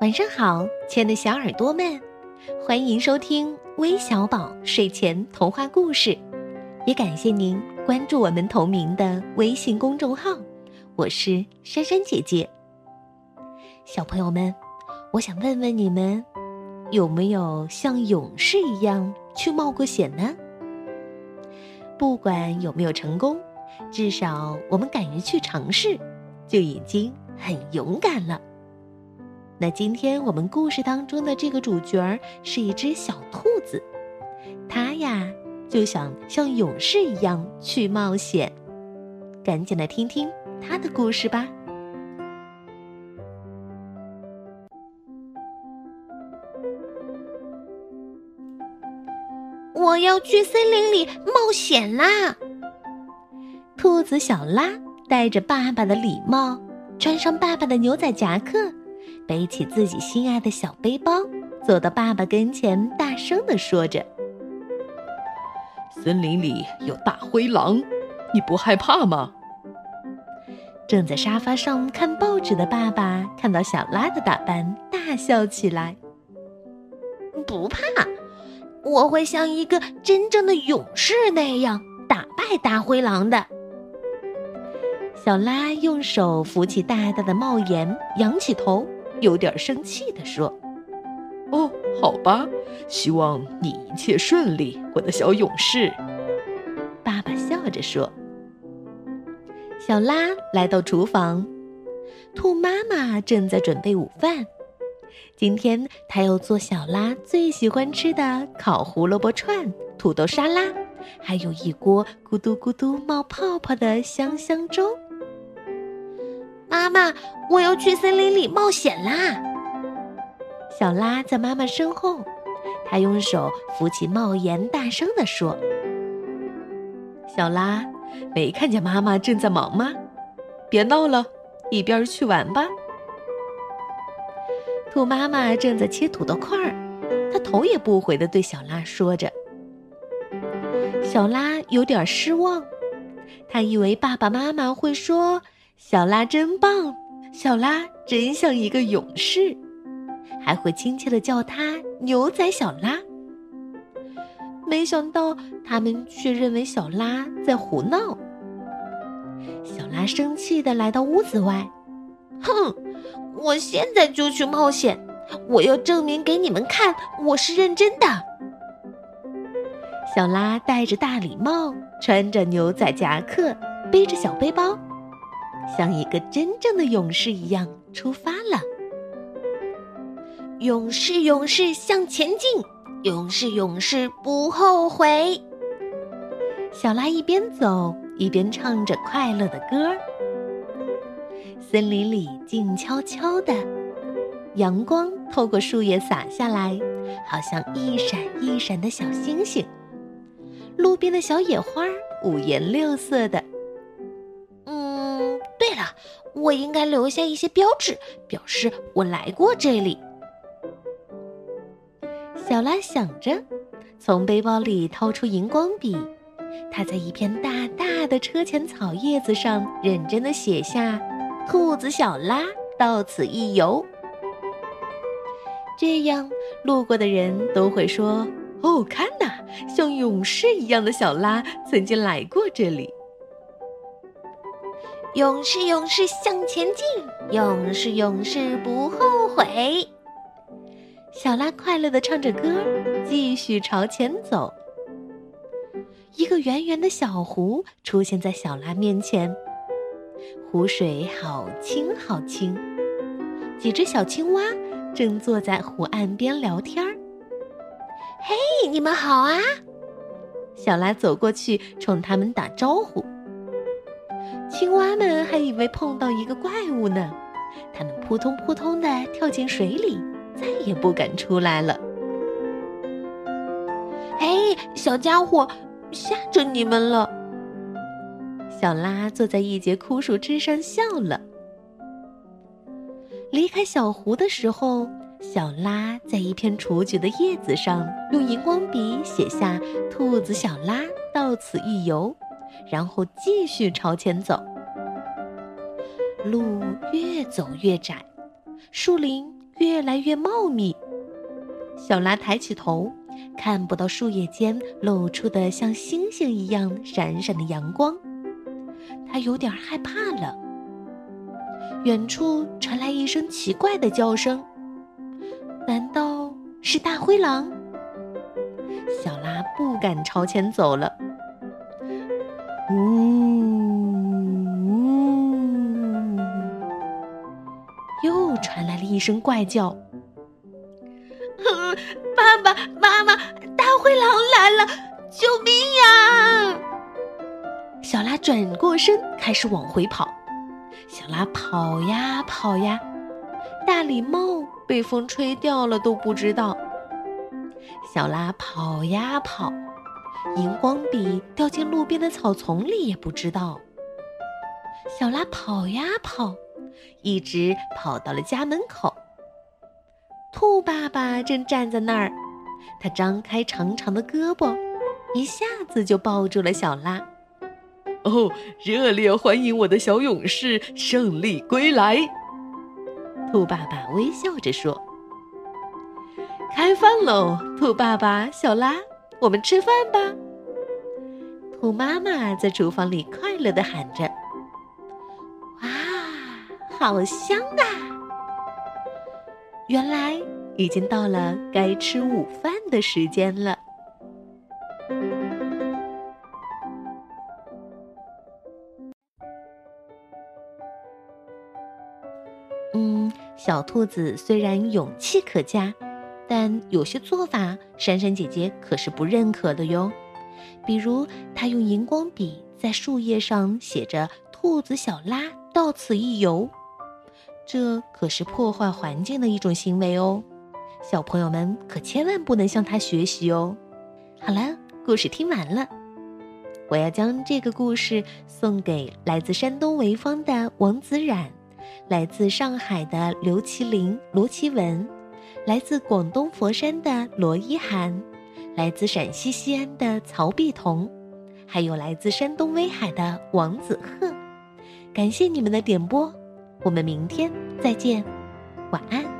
晚上好，亲爱的小耳朵们，欢迎收听微小宝睡前童话故事，也感谢您关注我们同名的微信公众号。我是珊珊姐姐。小朋友们，我想问问你们，有没有像勇士一样去冒过险呢？不管有没有成功，至少我们敢于去尝试，就已经很勇敢了。那今天我们故事当中的这个主角儿是一只小兔子，它呀就想像勇士一样去冒险，赶紧来听听它的故事吧。我要去森林里冒险啦！兔子小拉带着爸爸的礼帽，穿上爸爸的牛仔夹克。背起自己心爱的小背包，走到爸爸跟前，大声地说着：“森林里有大灰狼，你不害怕吗？”正在沙发上看报纸的爸爸看到小拉的打扮，大笑起来：“不怕，我会像一个真正的勇士那样打败大灰狼的。”小拉用手扶起大大的帽檐，仰起头。有点生气地说：“哦，好吧，希望你一切顺利，我的小勇士。”爸爸笑着说。小拉来到厨房，兔妈妈正在准备午饭。今天她要做小拉最喜欢吃的烤胡萝卜串、土豆沙拉，还有一锅咕嘟咕嘟冒泡泡的香香粥。妈妈，我要去森林里冒险啦！小拉在妈妈身后，她用手扶起帽檐，大声地说：“小拉，没看见妈妈正在忙吗？别闹了，一边去玩吧。”兔妈妈正在切土豆块儿，她头也不回地对小拉说着。小拉有点失望，他以为爸爸妈妈会说。小拉真棒，小拉真像一个勇士，还会亲切的叫他牛仔小拉。没想到他们却认为小拉在胡闹。小拉生气的来到屋子外，哼，我现在就去冒险，我要证明给你们看，我是认真的。小拉戴着大礼帽，穿着牛仔夹克，背着小背包。像一个真正的勇士一样出发了。勇士，勇士向前进，勇士，勇士不后悔。小拉一边走一边唱着快乐的歌。森林里静悄悄的，阳光透过树叶洒下来，好像一闪一闪的小星星。路边的小野花五颜六色的。我应该留下一些标志，表示我来过这里。小拉想着，从背包里掏出荧光笔，他在一片大大的车前草叶子上认真的写下“兔子小拉到此一游”。这样，路过的人都会说：“哦，看呐，像勇士一样的小拉曾经来过这里。”勇士，勇士向前进，勇士，勇士不后悔。小拉快乐的唱着歌，继续朝前走。一个圆圆的小湖出现在小拉面前，湖水好清好清。几只小青蛙正坐在湖岸边聊天儿。嘿，你们好啊！小拉走过去，冲他们打招呼。青蛙们还以为碰到一个怪物呢，它们扑通扑通的跳进水里，再也不敢出来了。哎，小家伙，吓着你们了！小拉坐在一节枯树枝上笑了。离开小湖的时候，小拉在一片雏菊的叶子上用荧光笔写下“兔子小拉到此一游”。然后继续朝前走，路越走越窄，树林越来越茂密。小拉抬起头，看不到树叶间露出的像星星一样闪闪的阳光，他有点害怕了。远处传来一声奇怪的叫声，难道是大灰狼？小拉不敢朝前走了。呜呜，又传来了一声怪叫。爸爸妈妈，大灰狼来了！救命呀！小拉转过身，开始往回跑。小拉跑呀跑呀，大礼帽被风吹掉了都不知道。小拉跑呀跑，荧光笔掉进路边的草丛里也不知道。小拉跑呀跑，一直跑到了家门口。兔爸爸正站在那儿，他张开长长的胳膊，一下子就抱住了小拉。哦，热烈欢迎我的小勇士胜利归来！兔爸爸微笑着说：“开饭喽，兔爸爸，小拉，我们吃饭吧。”兔妈妈在厨房里快乐地喊着：“哇，好香啊！”原来已经到了该吃午饭的时间了。嗯，小兔子虽然勇气可嘉，但有些做法珊珊姐姐可是不认可的哟。比如，她用荧光笔在树叶上写着“兔子小拉到此一游”。这可是破坏环境的一种行为哦，小朋友们可千万不能向他学习哦。好了，故事听完了，我要将这个故事送给来自山东潍坊的王子冉，来自上海的刘麒麟、罗奇文，来自广东佛山的罗一涵，来自陕西西安的曹碧彤，还有来自山东威海的王子鹤。感谢你们的点播。我们明天再见，晚安。